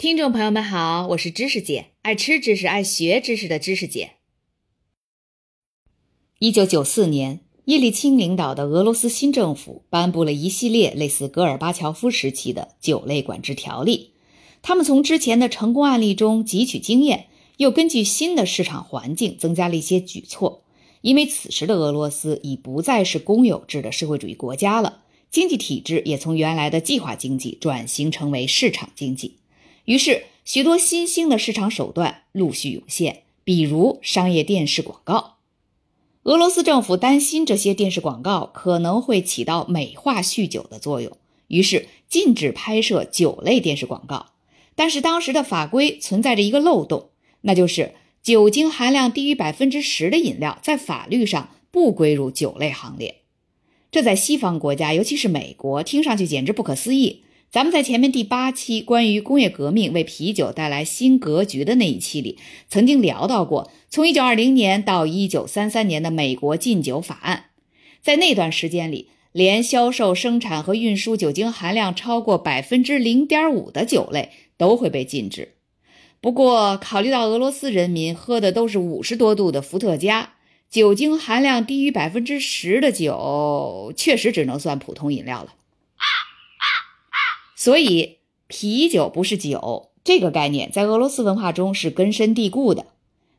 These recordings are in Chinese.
听众朋友们好，我是知识姐，爱吃知识、爱学知识的知识姐。一九九四年，叶利钦领导的俄罗斯新政府颁布了一系列类似戈尔巴乔夫时期的酒类管制条例。他们从之前的成功案例中汲取经验，又根据新的市场环境增加了一些举措。因为此时的俄罗斯已不再是公有制的社会主义国家了，经济体制也从原来的计划经济转型成为市场经济。于是，许多新兴的市场手段陆续涌现，比如商业电视广告。俄罗斯政府担心这些电视广告可能会起到美化酗酒的作用，于是禁止拍摄酒类电视广告。但是当时的法规存在着一个漏洞，那就是酒精含量低于百分之十的饮料在法律上不归入酒类行列。这在西方国家，尤其是美国，听上去简直不可思议。咱们在前面第八期关于工业革命为啤酒带来新格局的那一期里，曾经聊到过，从一九二零年到一九三三年的美国禁酒法案，在那段时间里，连销售、生产和运输酒精含量超过百分之零点五的酒类都会被禁止。不过，考虑到俄罗斯人民喝的都是五十多度的伏特加，酒精含量低于百分之十的酒，确实只能算普通饮料了。所以，啤酒不是酒这个概念在俄罗斯文化中是根深蒂固的。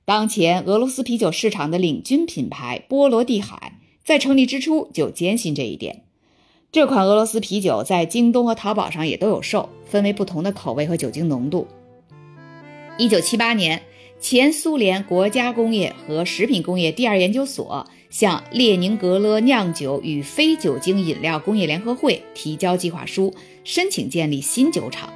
当前俄罗斯啤酒市场的领军品牌波罗的海，在成立之初就坚信这一点。这款俄罗斯啤酒在京东和淘宝上也都有售，分为不同的口味和酒精浓度。一九七八年，前苏联国家工业和食品工业第二研究所向列宁格勒酿酒与非酒精饮料工业联合会提交计划书。申请建立新酒厂，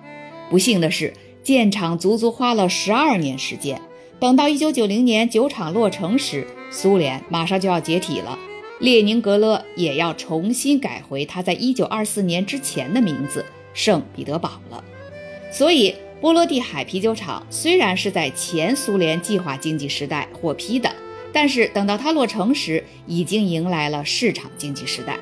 不幸的是，建厂足足花了十二年时间。等到一九九零年酒厂落成时，苏联马上就要解体了，列宁格勒也要重新改回它在一九二四年之前的名字圣彼得堡了。所以，波罗的海啤酒厂虽然是在前苏联计划经济时代获批的，但是等到它落成时，已经迎来了市场经济时代。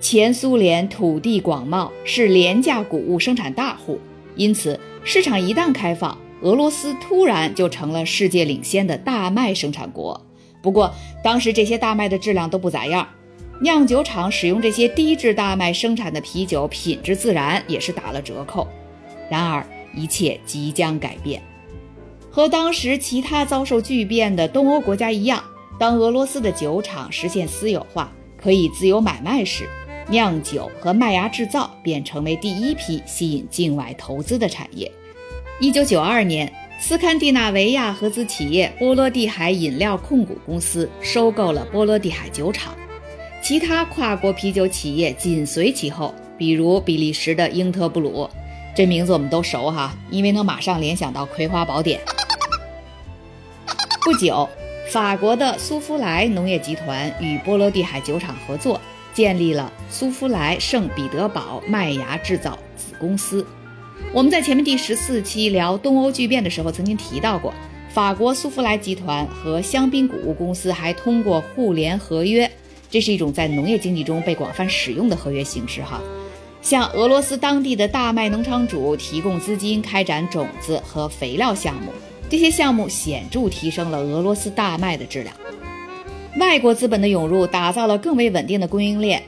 前苏联土地广袤，是廉价谷物生产大户，因此市场一旦开放，俄罗斯突然就成了世界领先的大麦生产国。不过当时这些大麦的质量都不咋样，酿酒厂使用这些低质大麦生产的啤酒，品质自然也是打了折扣。然而一切即将改变，和当时其他遭受巨变的东欧国家一样，当俄罗斯的酒厂实现私有化，可以自由买卖时。酿酒和麦芽制造便成为第一批吸引境外投资的产业。一九九二年，斯堪的纳维亚合资企业波罗的海饮料控股公司收购了波罗的海酒厂，其他跨国啤酒企业紧随其后，比如比利时的英特布鲁，这名字我们都熟哈，因为能马上联想到《葵花宝典》。不久，法国的苏夫莱农业集团与波罗的海酒厂合作。建立了苏夫莱圣彼得堡麦芽制造子公司。我们在前面第十四期聊东欧巨变的时候，曾经提到过，法国苏夫莱集团和香槟谷物公司还通过互联合约，这是一种在农业经济中被广泛使用的合约形式。哈，向俄罗斯当地的大麦农场主提供资金，开展种子和肥料项目。这些项目显著提升了俄罗斯大麦的质量。外国资本的涌入，打造了更为稳定的供应链，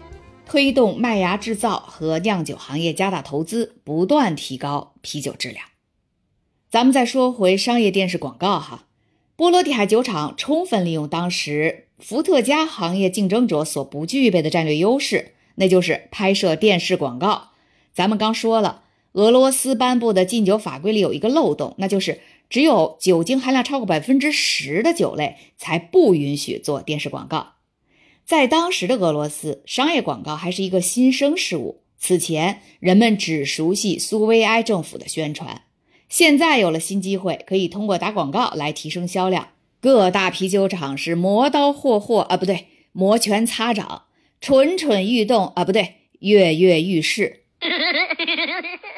推动麦芽制造和酿酒行业加大投资，不断提高啤酒质量。咱们再说回商业电视广告哈，波罗的海酒厂充分利用当时伏特加行业竞争者所不具备的战略优势，那就是拍摄电视广告。咱们刚说了，俄罗斯颁布的禁酒法规里有一个漏洞，那就是。只有酒精含量超过百分之十的酒类才不允许做电视广告。在当时的俄罗斯，商业广告还是一个新生事物。此前，人们只熟悉苏维埃政府的宣传。现在有了新机会，可以通过打广告来提升销量。各大啤酒厂是磨刀霍霍啊，不对，摩拳擦掌，蠢蠢欲动啊，不对，跃跃欲试。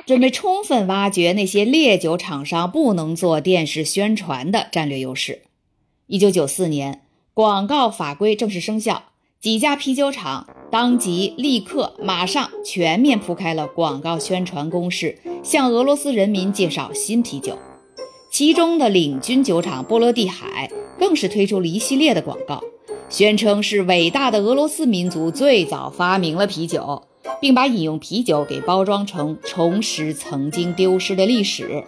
准备充分挖掘那些烈酒厂商不能做电视宣传的战略优势。一九九四年，广告法规正式生效，几家啤酒厂当即立刻马上全面铺开了广告宣传攻势，向俄罗斯人民介绍新啤酒。其中的领军酒厂波罗的海更是推出了一系列的广告，宣称是伟大的俄罗斯民族最早发明了啤酒，并把饮用啤酒给包装成重拾曾经丢失的历史。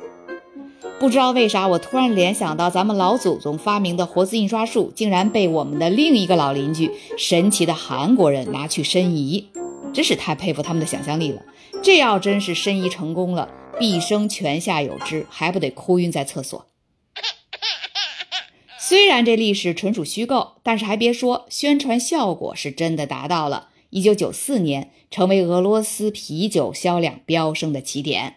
不知道为啥，我突然联想到咱们老祖宗发明的活字印刷术，竟然被我们的另一个老邻居神奇的韩国人拿去申遗，真是太佩服他们的想象力了。这要真是申遗成功了，毕生泉下有知，还不得哭晕在厕所？虽然这历史纯属虚构，但是还别说，宣传效果是真的达到了。一九九四年，成为俄罗斯啤酒销量飙升的起点。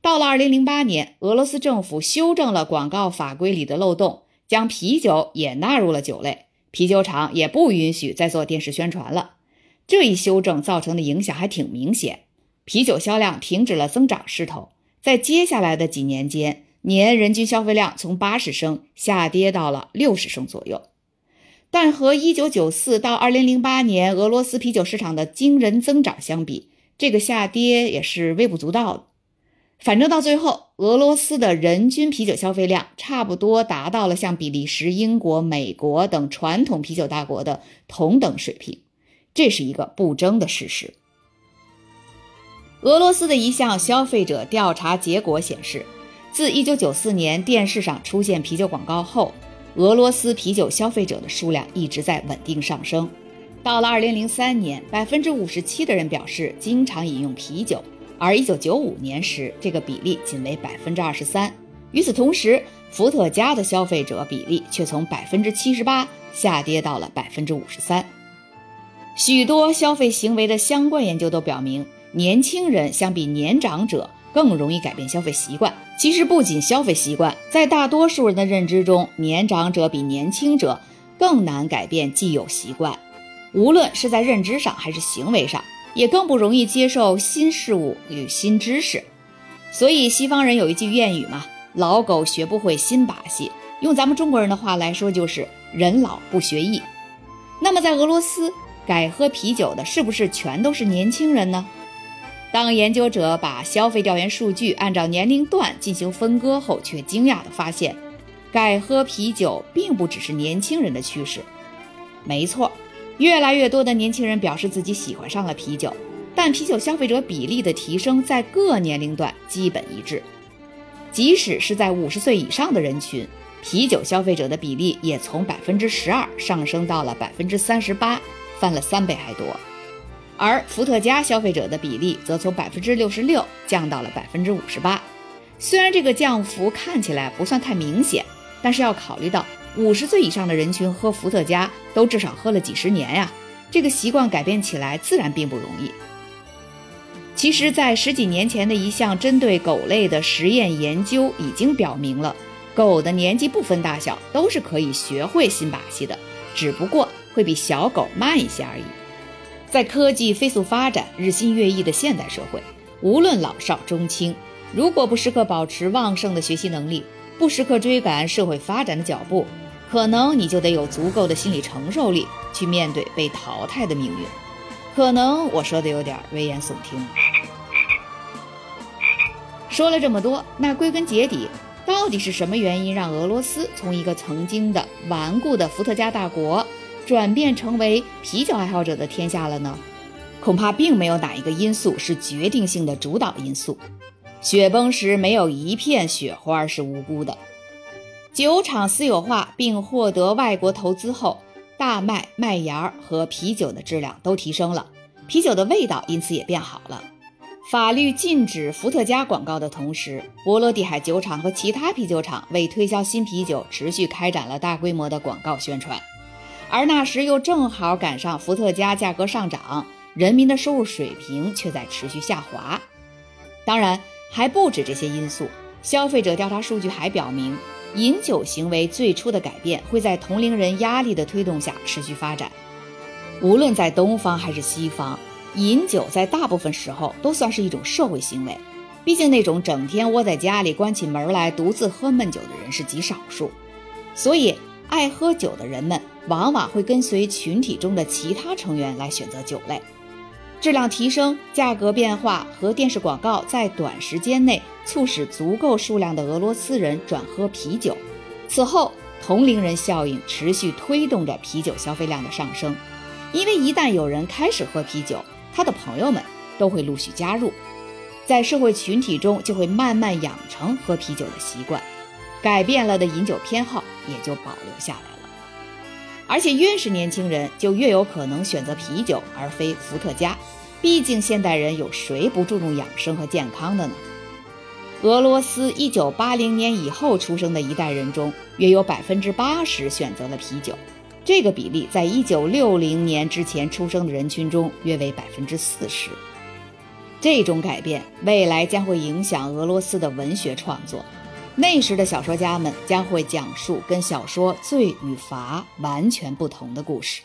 到了二零零八年，俄罗斯政府修正了广告法规里的漏洞，将啤酒也纳入了酒类，啤酒厂也不允许再做电视宣传了。这一修正造成的影响还挺明显，啤酒销量停止了增长势头，在接下来的几年间，年人均消费量从八十升下跌到了六十升左右。但和一九九四到二零零八年俄罗斯啤酒市场的惊人增长相比，这个下跌也是微不足道的。反正到最后，俄罗斯的人均啤酒消费量差不多达到了像比利时、英国、美国等传统啤酒大国的同等水平，这是一个不争的事实。俄罗斯的一项消费者调查结果显示，自1994年电视上出现啤酒广告后，俄罗斯啤酒消费者的数量一直在稳定上升。到了2003年，57%的人表示经常饮用啤酒。而一九九五年时，这个比例仅为百分之二十三。与此同时，伏特加的消费者比例却从百分之七十八下跌到了百分之五十三。许多消费行为的相关研究都表明，年轻人相比年长者更容易改变消费习惯。其实，不仅消费习惯，在大多数人的认知中，年长者比年轻者更难改变既有习惯，无论是在认知上还是行为上。也更不容易接受新事物与新知识，所以西方人有一句谚语嘛：“老狗学不会新把戏。”用咱们中国人的话来说，就是“人老不学艺”。那么在俄罗斯改喝啤酒的是不是全都是年轻人呢？当研究者把消费调研数据按照年龄段进行分割后，却惊讶地发现，改喝啤酒并不只是年轻人的趋势。没错。越来越多的年轻人表示自己喜欢上了啤酒，但啤酒消费者比例的提升在各年龄段基本一致。即使是在五十岁以上的人群，啤酒消费者的比例也从百分之十二上升到了百分之三十八，翻了三倍还多。而伏特加消费者的比例则从百分之六十六降到了百分之五十八。虽然这个降幅看起来不算太明显，但是要考虑到。五十岁以上的人群喝伏特加都至少喝了几十年呀，这个习惯改变起来自然并不容易。其实，在十几年前的一项针对狗类的实验研究已经表明了，狗的年纪不分大小都是可以学会新把戏的，只不过会比小狗慢一些而已。在科技飞速发展、日新月异的现代社会，无论老少中青，如果不时刻保持旺盛的学习能力，不时刻追赶社会发展的脚步。可能你就得有足够的心理承受力去面对被淘汰的命运。可能我说的有点危言耸听。说了这么多，那归根结底，到底是什么原因让俄罗斯从一个曾经的顽固的伏特加大国，转变成为啤酒爱好者的天下了呢？恐怕并没有哪一个因素是决定性的主导因素。雪崩时没有一片雪花是无辜的。酒厂私有化并获得外国投资后，大麦、麦芽和啤酒的质量都提升了，啤酒的味道因此也变好了。法律禁止伏特加广告的同时，波罗的海酒厂和其他啤酒厂为推销新啤酒，持续开展了大规模的广告宣传。而那时又正好赶上伏特加价格上涨，人民的收入水平却在持续下滑。当然，还不止这些因素，消费者调查数据还表明。饮酒行为最初的改变会在同龄人压力的推动下持续发展。无论在东方还是西方，饮酒在大部分时候都算是一种社会行为。毕竟那种整天窝在家里关起门来独自喝闷酒的人是极少数，所以爱喝酒的人们往往会跟随群体中的其他成员来选择酒类。质量提升、价格变化和电视广告在短时间内促使足够数量的俄罗斯人转喝啤酒。此后，同龄人效应持续推动着啤酒消费量的上升。因为一旦有人开始喝啤酒，他的朋友们都会陆续加入。在社会群体中，就会慢慢养成喝啤酒的习惯，改变了的饮酒偏好也就保留下来。而且越是年轻人，就越有可能选择啤酒而非伏特加。毕竟现代人有谁不注重养生和健康的呢？俄罗斯1980年以后出生的一代人中，约有百分之八十选择了啤酒，这个比例在1960年之前出生的人群中约为百分之四十。这种改变未来将会影响俄罗斯的文学创作。那时的小说家们将会讲述跟小说《罪与罚》完全不同的故事。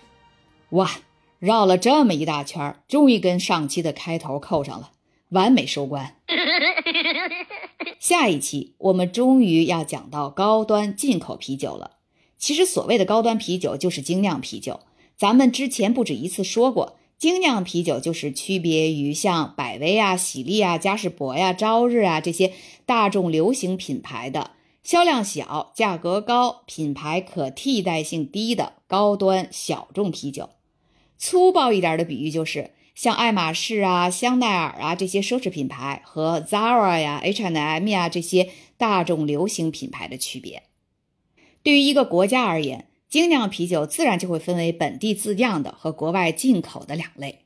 哇，绕了这么一大圈，终于跟上期的开头扣上了，完美收官。下一期我们终于要讲到高端进口啤酒了。其实所谓的高端啤酒就是精酿啤酒，咱们之前不止一次说过。精酿啤酒就是区别于像百威啊、喜力啊、嘉士伯呀、朝日啊这些大众流行品牌的销量小、价格高、品牌可替代性低的高端小众啤酒。粗暴一点的比喻就是，像爱马仕啊、香奈儿啊这些奢侈品牌和 Zara 呀、H&M 呀这些大众流行品牌的区别。对于一个国家而言，精酿啤酒自然就会分为本地自酿的和国外进口的两类。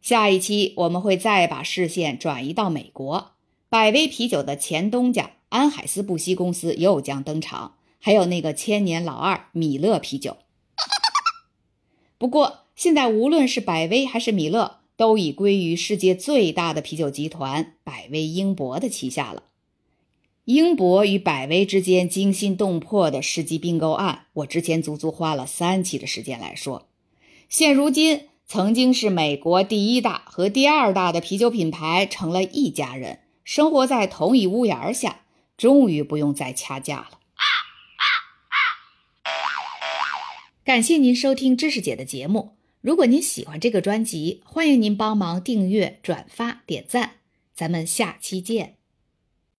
下一期我们会再把视线转移到美国，百威啤酒的前东家安海斯布希公司又将登场，还有那个千年老二米勒啤酒。不过现在无论是百威还是米勒，都已归于世界最大的啤酒集团百威英博的旗下了。英博与百威之间惊心动魄的世纪并购案，我之前足足花了三期的时间来说。现如今，曾经是美国第一大和第二大的啤酒品牌成了一家人，生活在同一屋檐下，终于不用再掐架了。感谢您收听知识姐的节目。如果您喜欢这个专辑，欢迎您帮忙订阅、转发、点赞。咱们下期见。